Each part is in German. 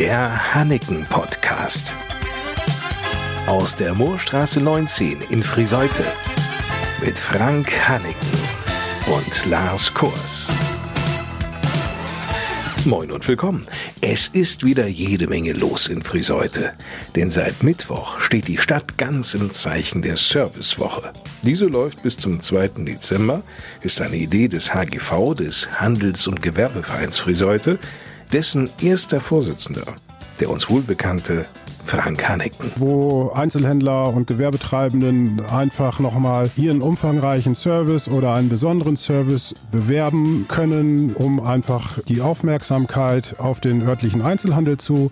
Der Hanneken Podcast. Aus der Moorstraße 19 in Friseute. Mit Frank Hanneken und Lars Kors. Moin und willkommen. Es ist wieder jede Menge los in Friseute. Denn seit Mittwoch steht die Stadt ganz im Zeichen der Servicewoche. Diese läuft bis zum 2. Dezember, ist eine Idee des HGV, des Handels- und Gewerbevereins Friseute, dessen erster Vorsitzender, der uns wohlbekannte Frank Haneken. Wo Einzelhändler und Gewerbetreibenden einfach nochmal ihren umfangreichen Service oder einen besonderen Service bewerben können, um einfach die Aufmerksamkeit auf den örtlichen Einzelhandel zu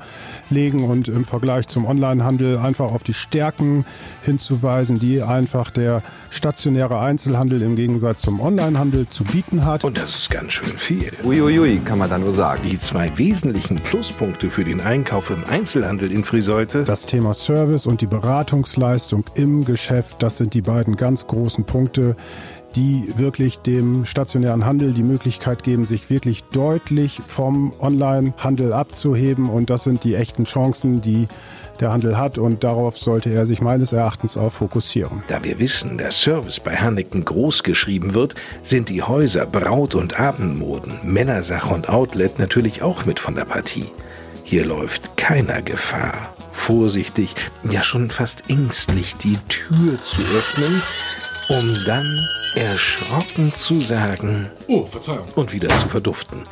legen und im Vergleich zum Onlinehandel einfach auf die Stärken hinzuweisen, die einfach der stationäre Einzelhandel im Gegensatz zum Onlinehandel zu bieten hat. Und das ist ganz schön viel. Uiuiui, kann man da nur sagen. Die zwei wesentlichen Pluspunkte für den Einkauf im Einzelhandel in Friseute. Das Thema Service und die Beratungsleistung im Geschäft, das sind die beiden ganz großen Punkte, die wirklich dem stationären Handel die Möglichkeit geben, sich wirklich deutlich vom Onlinehandel abzuheben. Und das sind die echten Chancen, die der Handel hat und darauf sollte er sich meines Erachtens auch fokussieren. Da wir wissen, der Service bei Hanneken groß geschrieben wird, sind die Häuser Braut- und Abendmoden, Männersache und Outlet natürlich auch mit von der Partie. Hier läuft keiner Gefahr, vorsichtig, ja schon fast ängstlich die Tür zu öffnen, um dann erschrocken zu sagen Oh, Verzeihung. und wieder zu verduften.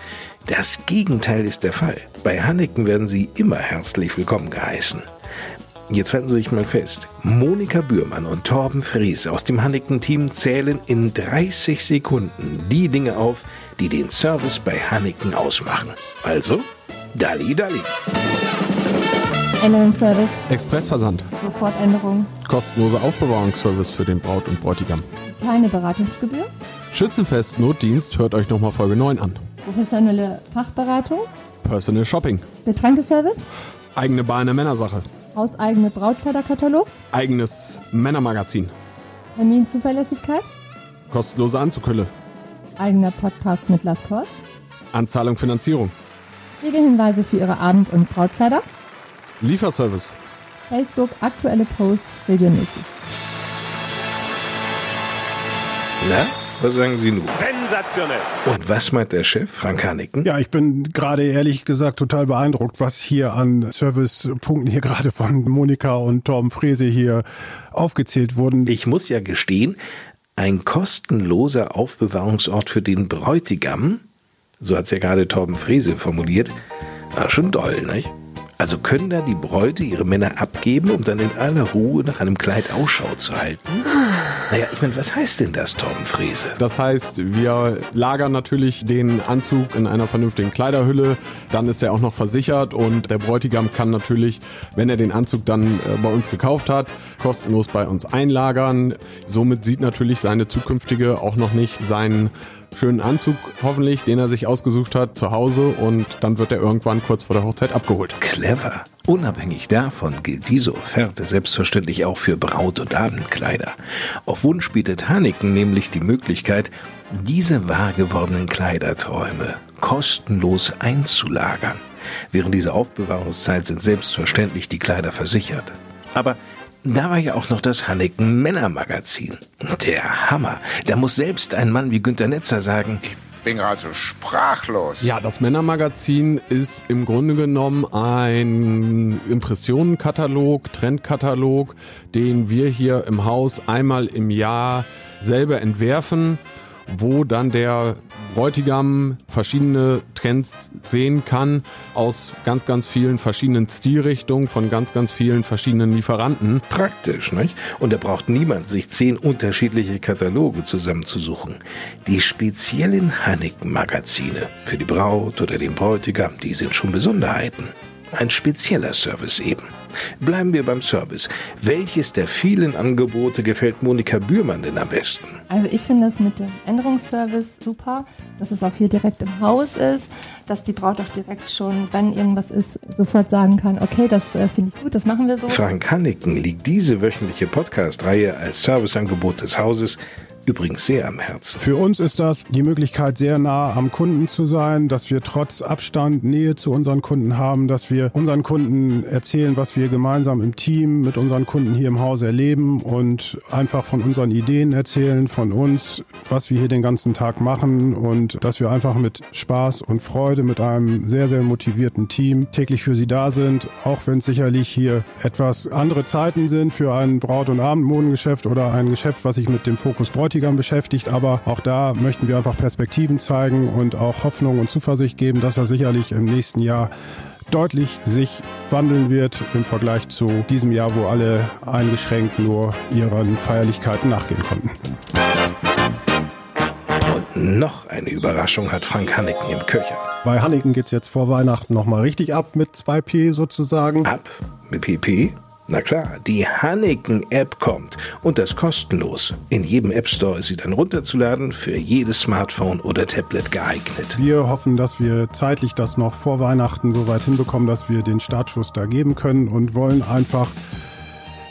Das Gegenteil ist der Fall. Bei Hanneken werden Sie immer herzlich willkommen geheißen. Jetzt halten Sie sich mal fest. Monika Bührmann und Torben Fries aus dem Hanneken-Team zählen in 30 Sekunden die Dinge auf, die den Service bei Hanneken ausmachen. Also, Dalli Dalli. Änderungsservice, Expressversand. Sofortänderung, Kostenloser Aufbewahrungsservice für den Braut und Bräutigam. keine Beratungsgebühr, Schützenfest Notdienst hört euch nochmal Folge 9 an. professionelle Fachberatung, Personal Shopping. Getränkeservice, Eigene Bar in der Männersache. hauseigene Brautkleiderkatalog, Eigenes Männermagazin. Terminzuverlässigkeit, Kostenlose Anzughülle. eigener Podcast mit Las Kors, Anzahlung Finanzierung. Pflegehinweise für Ihre Abend- und Brautkleider, Lieferservice. Facebook aktuelle Posts regelmäßig. Na, was sagen Sie nun? Sensationell. Und was meint der Chef, Frank Hanneken? Ja, ich bin gerade ehrlich gesagt total beeindruckt, was hier an Servicepunkten hier gerade von Monika und Torben Frese hier aufgezählt wurden. Ich muss ja gestehen, ein kostenloser Aufbewahrungsort für den Bräutigam, so hat's ja gerade Torben Frese formuliert, war schon doll, nicht? Also können da die Bräute ihre Männer abgeben, um dann in aller Ruhe nach einem Kleid Ausschau zu halten? Naja, ich meine, was heißt denn das, Torben Frese? Das heißt, wir lagern natürlich den Anzug in einer vernünftigen Kleiderhülle. Dann ist er auch noch versichert und der Bräutigam kann natürlich, wenn er den Anzug dann äh, bei uns gekauft hat, kostenlos bei uns einlagern. Somit sieht natürlich seine zukünftige auch noch nicht seinen schönen Anzug, hoffentlich, den er sich ausgesucht hat, zu Hause und dann wird er irgendwann kurz vor der Hochzeit abgeholt. Clever. Unabhängig davon gilt diese Offerte selbstverständlich auch für Braut- und Abendkleider. Auf Wunsch bietet Hanneken nämlich die Möglichkeit, diese wahr gewordenen Kleiderträume kostenlos einzulagern. Während dieser Aufbewahrungszeit sind selbstverständlich die Kleider versichert. Aber da war ja auch noch das Hanneken Männermagazin. Der Hammer. Da muss selbst ein Mann wie Günter Netzer sagen, Bin gerade so sprachlos. Ja, das Männermagazin ist im Grunde genommen ein Impressionenkatalog, Trendkatalog, den wir hier im Haus einmal im Jahr selber entwerfen, wo dann der Bräutigam verschiedene Trends sehen kann aus ganz, ganz vielen verschiedenen Stilrichtungen von ganz, ganz vielen verschiedenen Lieferanten. Praktisch, nicht? Und da braucht niemand sich zehn unterschiedliche Kataloge zusammenzusuchen. Die speziellen Hanneken-Magazine für die Braut oder den Bräutigam, die sind schon Besonderheiten. Ein spezieller Service eben. Bleiben wir beim Service. Welches der vielen Angebote gefällt Monika Bührmann denn am besten? Also ich finde das mit dem Änderungsservice super, dass es auch hier direkt im Haus ist, dass die Braut auch direkt schon, wenn irgendwas ist, sofort sagen kann, okay, das äh, finde ich gut, das machen wir so. Frank Hanneken liegt diese wöchentliche Podcast-Reihe als Serviceangebot des Hauses übrigens sehr am Herzen. Für uns ist das die Möglichkeit, sehr nah am Kunden zu sein, dass wir trotz Abstand Nähe zu unseren Kunden haben, dass wir unseren Kunden erzählen, was wir gemeinsam im Team mit unseren Kunden hier im Haus erleben und einfach von unseren Ideen erzählen, von uns, was wir hier den ganzen Tag machen und dass wir einfach mit Spaß und Freude mit einem sehr, sehr motivierten Team täglich für sie da sind, auch wenn es sicherlich hier etwas andere Zeiten sind für ein Braut- und Abendmodengeschäft oder ein Geschäft, was sich mit dem Fokus Bräutigam beschäftigt. Aber auch da möchten wir einfach Perspektiven zeigen und auch Hoffnung und Zuversicht geben, dass er sicherlich im nächsten Jahr deutlich sich wandeln wird im Vergleich zu diesem Jahr, wo alle eingeschränkt nur ihren Feierlichkeiten nachgehen konnten. Und noch eine Überraschung hat Frank Hanneken im Köcher. Bei Hanneken geht es jetzt vor Weihnachten nochmal richtig ab mit 2P sozusagen. Ab mit PP? Na klar, die Hanneken-App kommt und das kostenlos. In jedem App Store ist sie dann runterzuladen, für jedes Smartphone oder Tablet geeignet. Wir hoffen, dass wir zeitlich das noch vor Weihnachten so weit hinbekommen, dass wir den Startschuss da geben können und wollen einfach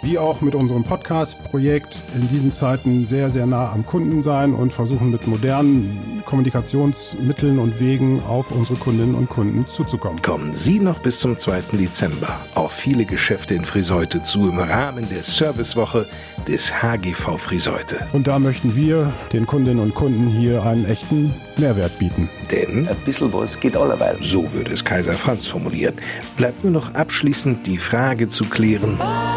wie auch mit unserem Podcast-Projekt in diesen Zeiten sehr, sehr nah am Kunden sein und versuchen mit modernen Kommunikationsmitteln und Wegen auf unsere Kundinnen und Kunden zuzukommen. Kommen Sie noch bis zum 2. Dezember auf viele Geschäfte in Friseute zu im Rahmen der Servicewoche des HGV Friseute. Und da möchten wir den Kundinnen und Kunden hier einen echten Mehrwert bieten. Denn Ein bisschen was geht allerweil. so würde es Kaiser Franz formulieren. Bleibt nur noch abschließend die Frage zu klären, Wann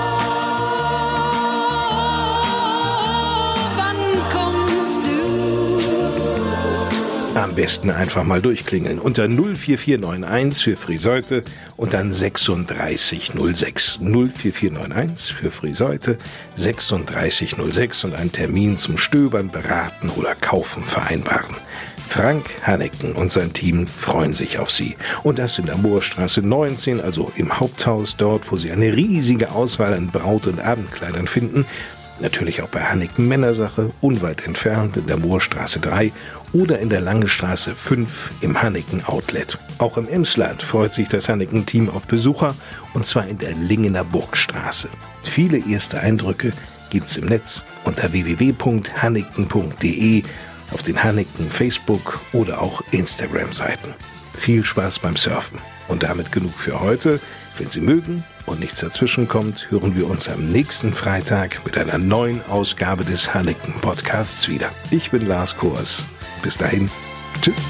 besten einfach mal durchklingeln unter 04491 für Friseute und dann 3606. 04491 für Friseute, 3606 und einen Termin zum Stöbern, Beraten oder Kaufen vereinbaren. Frank Hanneken und sein Team freuen sich auf Sie. Und das in der Moorstraße 19, also im Haupthaus, dort, wo Sie eine riesige Auswahl an Braut- und Abendkleidern finden. Natürlich auch bei Hanneken Männersache, unweit entfernt in der Moorstraße 3 oder in der Lange Straße 5 im Hanneken Outlet. Auch im Emsland freut sich das Hanneken-Team auf Besucher und zwar in der Lingener Burgstraße. Viele erste Eindrücke gibt's im Netz unter www.hanneken.de auf den Hanneken Facebook oder auch Instagram-Seiten. Viel Spaß beim Surfen. Und damit genug für heute. Wenn Sie mögen und nichts dazwischen kommt, hören wir uns am nächsten Freitag mit einer neuen Ausgabe des Hanneken Podcasts wieder. Ich bin Lars Kors. Bis dahin. Tschüss.